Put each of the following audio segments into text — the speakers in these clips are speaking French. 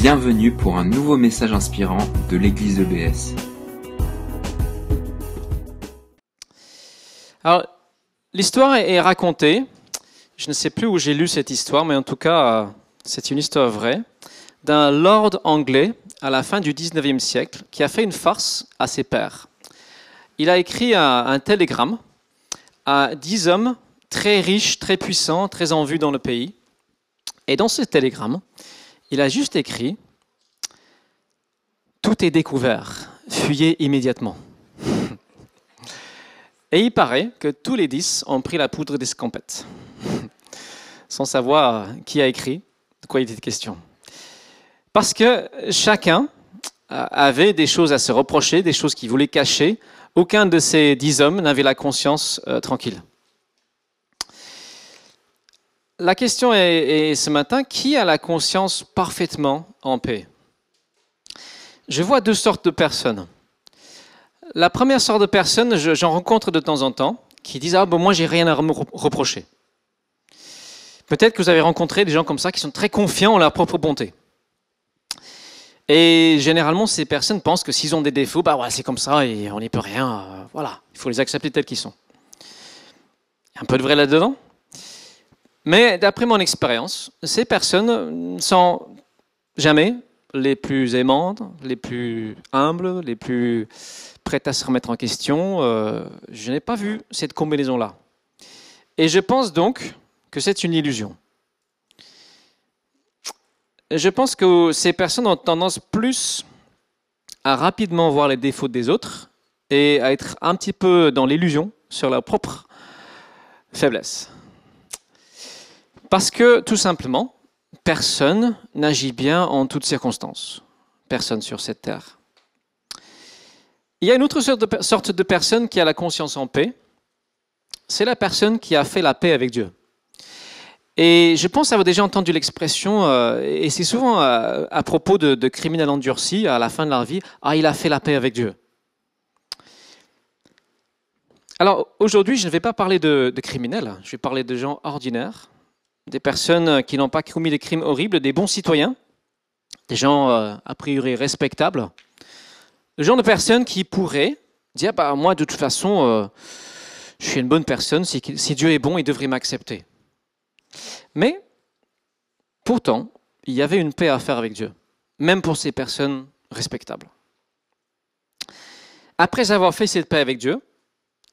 Bienvenue pour un nouveau message inspirant de l'église EBS. Alors, l'histoire est racontée. Je ne sais plus où j'ai lu cette histoire, mais en tout cas, euh, c'est une histoire vraie d'un lord anglais à la fin du 19e siècle qui a fait une farce à ses pairs. Il a écrit un, un télégramme à dix hommes très riches, très puissants, très en vue dans le pays. Et dans ce télégramme, il a juste écrit Tout est découvert, fuyez immédiatement. Et il paraît que tous les dix ont pris la poudre d'escampette, sans savoir qui a écrit, de quoi il était question. Parce que chacun avait des choses à se reprocher, des choses qu'il voulait cacher. Aucun de ces dix hommes n'avait la conscience euh, tranquille. La question est, ce matin, qui a la conscience parfaitement en paix? Je vois deux sortes de personnes. La première sorte de personnes, j'en rencontre de temps en temps, qui disent Ah, bon, moi, j'ai rien à me reprocher. Peut-être que vous avez rencontré des gens comme ça qui sont très confiants en leur propre bonté. Et généralement, ces personnes pensent que s'ils ont des défauts, bah c'est comme ça et on n'y peut rien. Euh, voilà, il faut les accepter tels qu'ils sont. Un peu de vrai là-dedans? Mais d'après mon expérience, ces personnes ne sont jamais les plus aimantes, les plus humbles, les plus prêtes à se remettre en question. Euh, je n'ai pas vu cette combinaison-là. Et je pense donc que c'est une illusion. Je pense que ces personnes ont tendance plus à rapidement voir les défauts des autres et à être un petit peu dans l'illusion sur leur propre faiblesse. Parce que, tout simplement, personne n'agit bien en toutes circonstances. Personne sur cette terre. Il y a une autre sorte de, personne qui a la conscience en paix. C'est la personne qui a fait la paix avec Dieu. Et je pense avoir déjà entendu l'expression, euh, et c'est souvent euh, à propos de, criminels endurcis à la fin de leur vie, ah, il a fait la paix avec Dieu. Alors aujourd'hui, je ne vais pas parler de criminels, je vais parler de gens ordinaires, des personnes qui n'ont pas commis des crimes horribles, des bons citoyens, des gens euh, a priori respectables, le genre de personnes qui pourraient dire bah, Moi, de toute façon, euh, je suis une bonne personne, si, si Dieu est bon, il devrait m'accepter. Mais, pourtant, il y avait une paix à faire avec Dieu, même pour ces personnes respectables. Après avoir fait cette paix avec Dieu,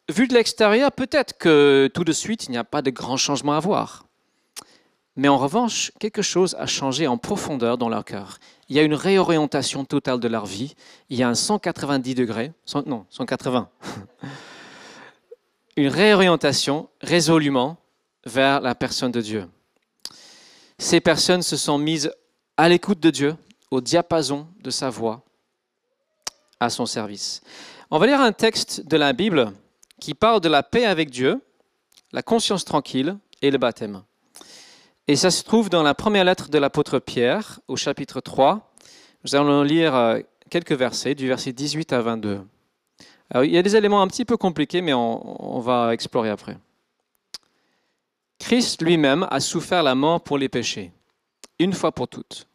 vu de l'extérieur, peut-être que tout de suite, il n'y a pas de grand changement à voir. Mais en revanche, quelque chose a changé en profondeur dans leur cœur. Il y a une réorientation totale de leur vie. Il y a un 190 degrés, non, 180. une réorientation résolument vers la personne de Dieu. Ces personnes se sont mises à l'écoute de Dieu, au diapason de sa voix, à son service. On va lire un texte de la Bible qui parle de la paix avec Dieu, la conscience tranquille et le baptême. Et ça se trouve dans la première lettre de l'apôtre Pierre, au chapitre 3. Nous allons lire euh, quelques versets, du verset 18 à 22. il y a des éléments un petit peu compliqués, mais on, va explorer après. Christ lui-même a souffert la mort pour les péchés, une fois pour toutes.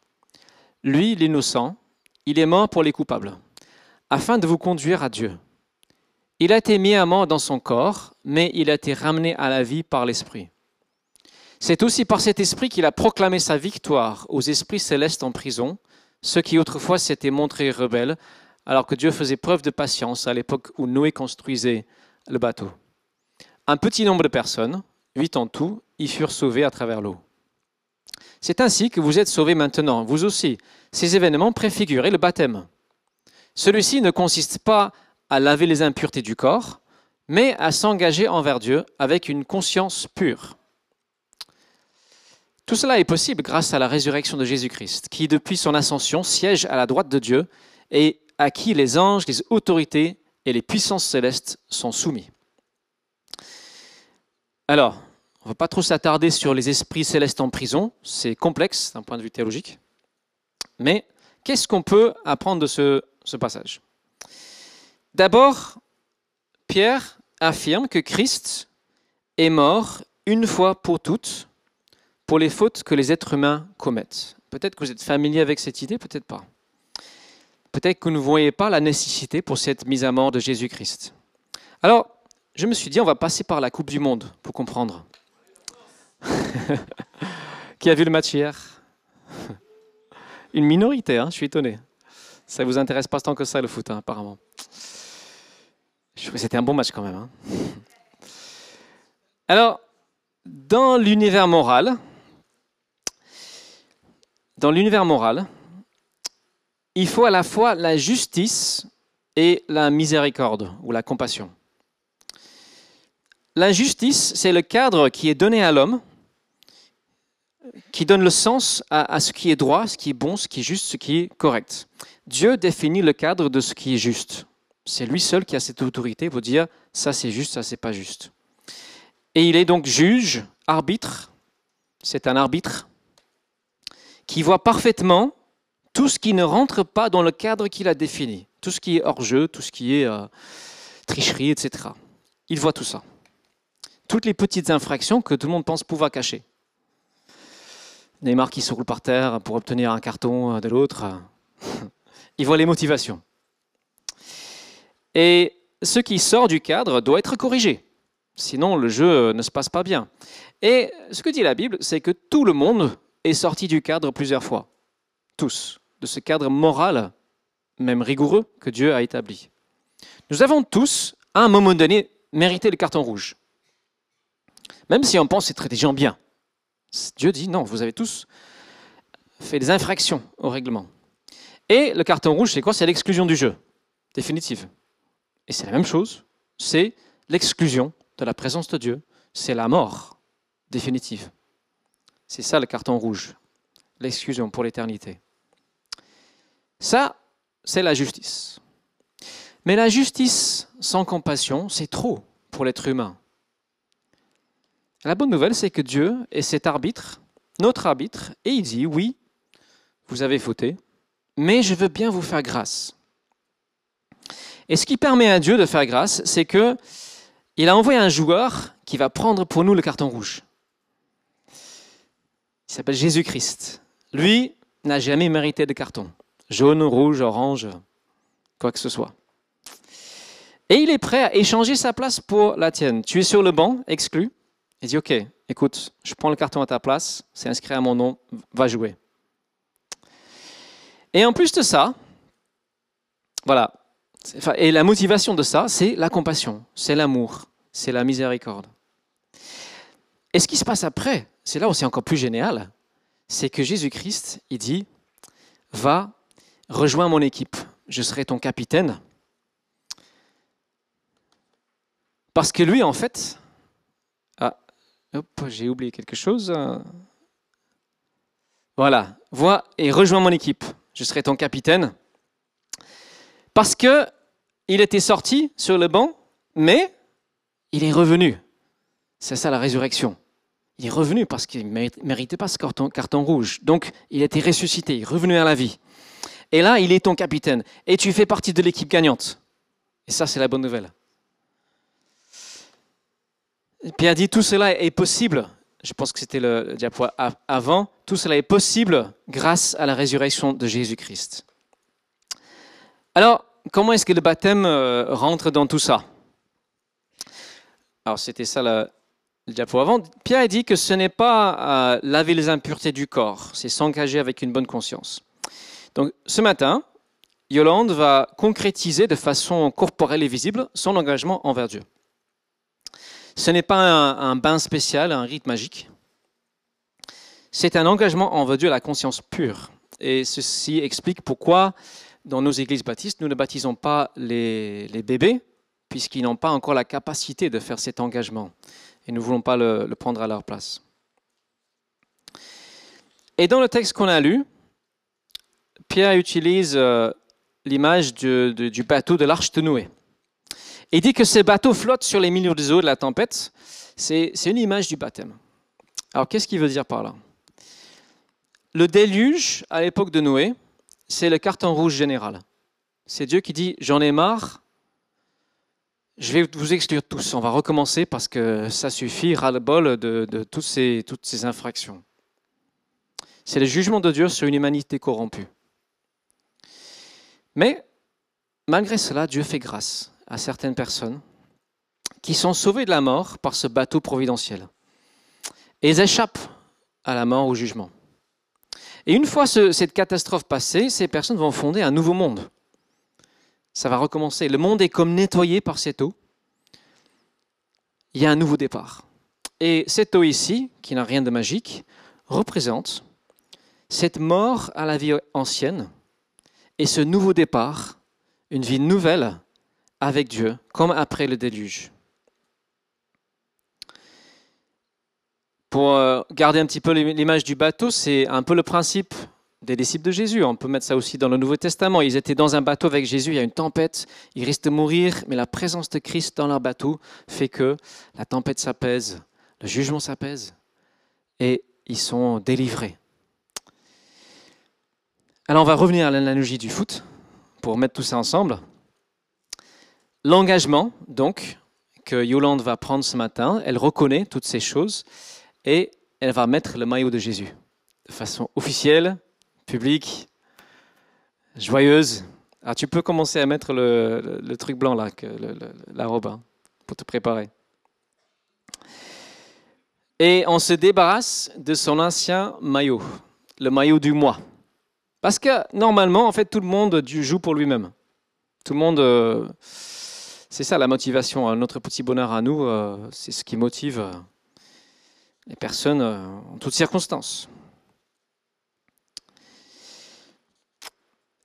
Lui, l'innocent, il est mort pour les coupables, afin de vous conduire à Dieu. Il a été mis à mort dans son corps, mais il a été ramené à la vie par l'Esprit. C'est aussi par cet esprit qu'il a proclamé sa victoire aux esprits célestes en prison, ceux qui autrefois s'étaient montrés rebelles, alors que Dieu faisait preuve de patience à l'époque où Noé construisait le bateau. Un petit nombre de personnes, huit en tout, y furent sauvées à travers l'eau. C'est ainsi que vous êtes sauvés maintenant, vous aussi. Ces événements préfiguraient le baptême. Celui-ci ne consiste pas à laver les impuretés du corps, mais à s'engager envers Dieu avec une conscience pure. Tout cela est possible grâce à la résurrection de Jésus-Christ, qui depuis son ascension siège à la droite de Dieu et à qui les anges, les autorités et les puissances célestes sont soumis. Alors, on ne va pas trop s'attarder sur les esprits célestes en prison, c'est complexe d'un point de vue théologique. Mais qu'est-ce qu'on peut apprendre de ce, ce passage? D'abord, Pierre affirme que Christ est mort une fois pour toutes pour les fautes que les êtres humains commettent. Peut-être que vous êtes familier avec cette idée, peut-être pas. Peut-être que vous ne voyez pas la nécessité pour cette mise à mort de Jésus-Christ. Alors, je me suis dit, on va passer par la Coupe du Monde pour comprendre. Qui a vu le match hier? Une minorité, hein, je suis étonné. Ça ne vous intéresse pas tant que ça, le foot, hein, apparemment. C'était un bon match quand même. Hein. Alors, dans l'univers moral, dans l'univers moral, il faut à la fois la justice et la miséricorde ou la compassion. La justice, c'est le cadre qui est donné à l'homme, qui donne le sens à, ce qui est droit, ce qui est bon, ce qui est juste, ce qui est correct. Dieu définit le cadre de ce qui est juste. C'est lui seul qui a cette autorité pour dire ça c'est juste, ça c'est pas juste. Et il est donc juge, arbitre, c'est un arbitre qui voit parfaitement tout ce qui ne rentre pas dans le cadre qu'il a défini, tout ce qui est hors-jeu, tout ce qui est euh, tricherie, etc. Il voit tout ça. Toutes les petites infractions que tout le monde pense pouvoir cacher. Neymar qui se roule par terre pour obtenir un carton de l'autre. Il voit les motivations. Et ce qui sort du cadre doit être corrigé. Sinon, le jeu ne se passe pas bien. Et ce que dit la Bible, c'est que tout le monde est sorti du cadre plusieurs fois. Tous. De ce cadre moral, même rigoureux, que Dieu a établi. Nous avons tous, à un moment donné, mérité le carton rouge. Même si on pense être des gens bien. Dieu dit non, vous avez tous fait des infractions au règlement. Et le carton rouge, c'est quoi? C'est l'exclusion du jeu, définitive. Et c'est la même chose, c'est l'exclusion de la présence de Dieu, c'est la mort définitive. C'est ça le carton rouge, l'exclusion pour l'éternité. Ça, c'est la justice. Mais la justice sans compassion, c'est trop pour l'être humain. La bonne nouvelle, c'est que Dieu est cet arbitre, notre arbitre, et il dit, oui, vous avez fauté, mais je veux bien vous faire grâce. Et ce qui permet à Dieu de faire grâce, c'est que il a envoyé un joueur qui va prendre pour nous le carton rouge. Il s'appelle Jésus-Christ. Lui n'a jamais mérité de carton. Jaune, rouge, orange, quoi que ce soit. Et il est prêt à échanger sa place pour la tienne. Tu es sur le banc, exclu. Il dit, OK, écoute, je prends le carton à ta place, c'est inscrit à mon nom, va jouer. Et en plus de ça, voilà, et la motivation de ça, c'est la compassion, c'est l'amour, c'est la miséricorde. Et ce qui se passe après, c'est là où c'est encore plus génial, c'est que Jésus-Christ, il dit, va, rejoins mon équipe, je serai ton capitaine. Parce que lui, en fait, ah, j'ai oublié quelque chose. Voilà, vois et rejoins mon équipe, je serai ton capitaine. Parce que il était sorti sur le banc, mais il est revenu. C'est ça la résurrection. Il est revenu parce qu'il ne méritait pas ce carton, rouge. Donc, il était ressuscité, revenu à la vie. Et là, il est ton capitaine. Et tu fais partie de l'équipe gagnante. Et ça, c'est la bonne nouvelle. Pierre dit, tout cela est possible. Je pense que c'était le diapo avant. Tout cela est possible grâce à la résurrection de Jésus-Christ. Alors, comment est-ce que le baptême euh, rentre dans tout ça? Alors, c'était ça le, diapo avant. Pierre dit que ce n'est pas euh, laver les impuretés du corps, c'est s'engager avec une bonne conscience. Donc, ce matin, Yolande va concrétiser de façon corporelle et visible son engagement envers Dieu. Ce n'est pas un, un bain spécial, un rite magique. C'est un engagement envers Dieu à la conscience pure. Et ceci explique pourquoi dans nos églises baptistes, nous ne baptisons pas les, bébés, puisqu'ils n'ont pas encore la capacité de faire cet engagement. Et nous ne voulons pas le, prendre à leur place. Et dans le texte qu'on a lu, Pierre utilise euh, l'image du, bateau de l'arche de Noé. Il dit que ces bateaux flottent sur les milieux des eaux de la tempête. C'est une image du baptême. Alors qu'est-ce qu'il veut dire par là? Le déluge, à l'époque de Noé, c'est le carton rouge général. C'est Dieu qui dit, j'en ai marre, je vais vous exclure tous, on va recommencer parce que ça suffit, ras-le-bol de, toutes, ces, infractions. C'est le jugement de Dieu sur une humanité corrompue. Mais malgré cela, Dieu fait grâce à certaines personnes qui sont sauvées de la mort par ce bateau providentiel. Et échappent à la mort, au jugement. Et une fois cette catastrophe passée, ces personnes vont fonder un nouveau monde. Ça va recommencer. Le monde est comme nettoyé par cette eau. Il y a un nouveau départ. Et cette eau ici, qui n'a rien de magique, représente cette mort à la vie ancienne et ce nouveau départ, une vie nouvelle avec Dieu, comme après le déluge. Pour euh, garder un petit peu l'image du bateau, c'est un peu le principe des disciples de Jésus. On peut mettre ça aussi dans le Nouveau Testament. Ils étaient dans un bateau avec Jésus, il y a une tempête, ils risquent de mourir, mais la présence de Christ dans leur bateau fait que la tempête s'apaise, le jugement s'apaise, et ils sont délivrés. Alors on va revenir à l'analogie du foot pour mettre tout ça ensemble. L'engagement, donc, que Yolande va prendre ce matin, elle reconnaît toutes ces choses et elle va mettre le maillot de Jésus de façon officielle, publique, joyeuse. Tu peux commencer à mettre le, truc blanc là, la robe, hein, pour te préparer. Et on se débarrasse de son ancien maillot, le maillot du mois. Parce que normalement, en fait, tout le monde joue pour lui-même. Tout le monde, euh, c'est ça la motivation. Notre petit bonheur à nous, euh, c'est ce qui motive euh, les personnes en toutes circonstances.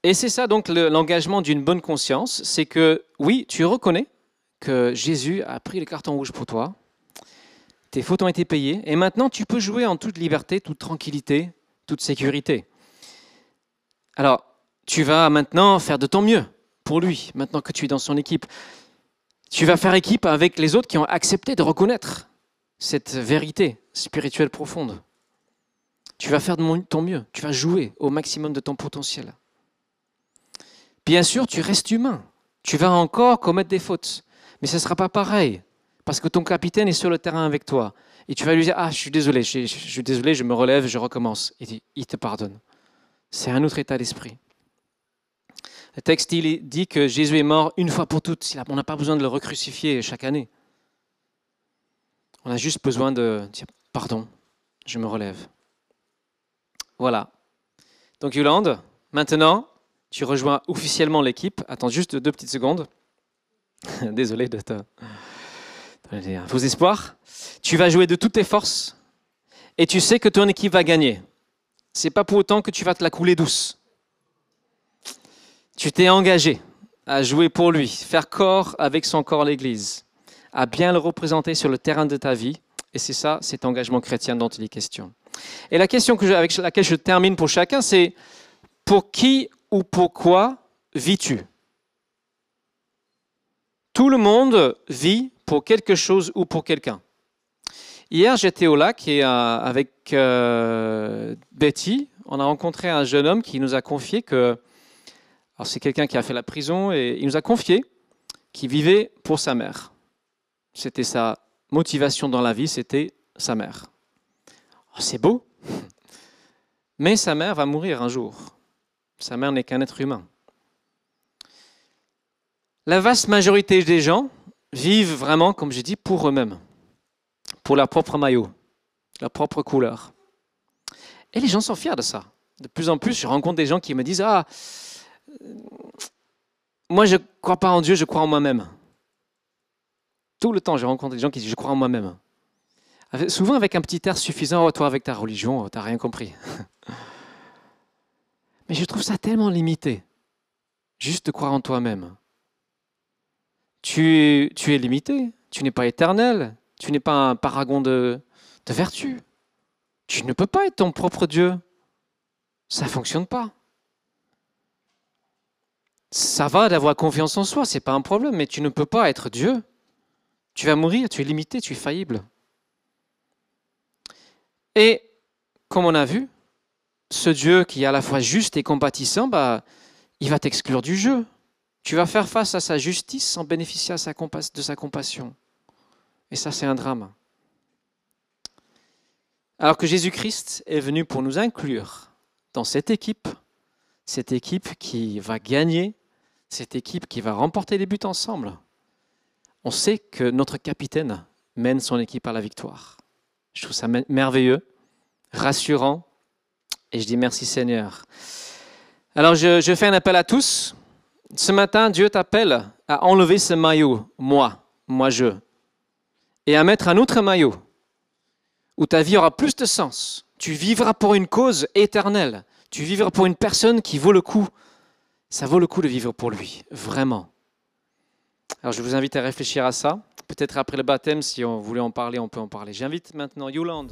Et c'est ça donc l'engagement d'une bonne conscience, c'est que oui, tu reconnais que Jésus a pris le carton rouge pour toi, tes fautes ont été payées, et maintenant tu peux jouer en toute liberté, toute tranquillité, toute sécurité. Alors, tu vas maintenant faire de ton mieux pour lui, maintenant que tu es dans son équipe. Tu vas faire équipe avec les autres qui ont accepté de reconnaître cette vérité spirituelle profonde. Tu vas faire de ton mieux, tu vas jouer au maximum de ton potentiel. Bien sûr, tu restes humain, tu vas encore commettre des fautes, mais ce ne sera pas pareil, parce que ton capitaine est sur le terrain avec toi. Et tu vas lui dire, ah, je suis désolé, je, suis désolé, je me relève, je recommence. Et il te pardonne. C'est un autre état d'esprit. Le texte dit que Jésus est mort une fois pour toutes. On n'a pas besoin de le recrucifier chaque année. On a juste besoin de dire pardon, je me relève. Voilà. Donc Yolande, maintenant, tu rejoins officiellement l'équipe. Attends juste deux petites secondes. Désolé de te faux espoir. Tu vas jouer de toutes tes forces et tu sais que ton équipe va gagner. C'est pas pour autant que tu vas te la couler douce. Tu t'es engagé à jouer pour lui, faire corps avec son corps l'Église à bien le représenter sur le terrain de ta vie. Et c'est ça, cet engagement chrétien dont il est question. Et la question que avec laquelle je termine pour chacun, c'est pour qui ou pourquoi vis-tu? Tout le monde vit pour quelque chose ou pour quelqu'un. Hier, j'étais au lac et euh, avec euh, Betty, on a rencontré un jeune homme qui nous a confié que, c'est quelqu'un qui a fait la prison et il nous a confié qu'il vivait pour sa mère. C'était sa motivation dans la vie, c'était sa mère. Oh, c'est beau, mais sa mère va mourir un jour. Sa mère n'est qu'un être humain. La vaste majorité des gens vivent vraiment, comme j'ai dit, pour eux-mêmes, pour leur propre maillot, leur propre couleur. Et les gens sont fiers de ça. De plus en plus, je rencontre des gens qui me disent Ah, moi je ne crois pas en Dieu, je crois en moi-même. Tout le temps, je rencontre des gens qui disent Je crois en moi-même. Souvent avec un petit air suffisant oh, Toi, avec ta religion, oh, tu n'as rien compris. Mais je trouve ça tellement limité. Juste de croire en toi-même. Tu, es limité. Tu n'es pas éternel. Tu n'es pas un paragon de, de vertu. Tu ne peux pas être ton propre Dieu. Ça ne fonctionne pas. Ça va d'avoir confiance en soi, c'est pas un problème, mais tu ne peux pas être Dieu. Tu vas mourir, tu es limité, tu es faillible. Et comme on a vu, ce Dieu qui est à la fois juste et compatissant, bah, il va t'exclure du jeu. Tu vas faire face à sa justice sans bénéficier de sa compassion. Et ça, c'est un drame. Alors que Jésus-Christ est venu pour nous inclure dans cette équipe, cette équipe qui va gagner, cette équipe qui va remporter les buts ensemble. On sait que notre capitaine mène son équipe à la victoire. Je trouve ça merveilleux, rassurant, et je dis merci Seigneur. Alors je, fais un appel à tous. Ce matin, Dieu t'appelle à enlever ce maillot, moi, moi je, et à mettre un autre maillot, où ta vie aura plus de sens. Tu vivras pour une cause éternelle. Tu vivras pour une personne qui vaut le coup. Ça vaut le coup de vivre pour lui, vraiment. Alors je vous invite à réfléchir à ça. Peut-être après le baptême, si on voulait en parler, on peut en parler. J'invite maintenant Yolande.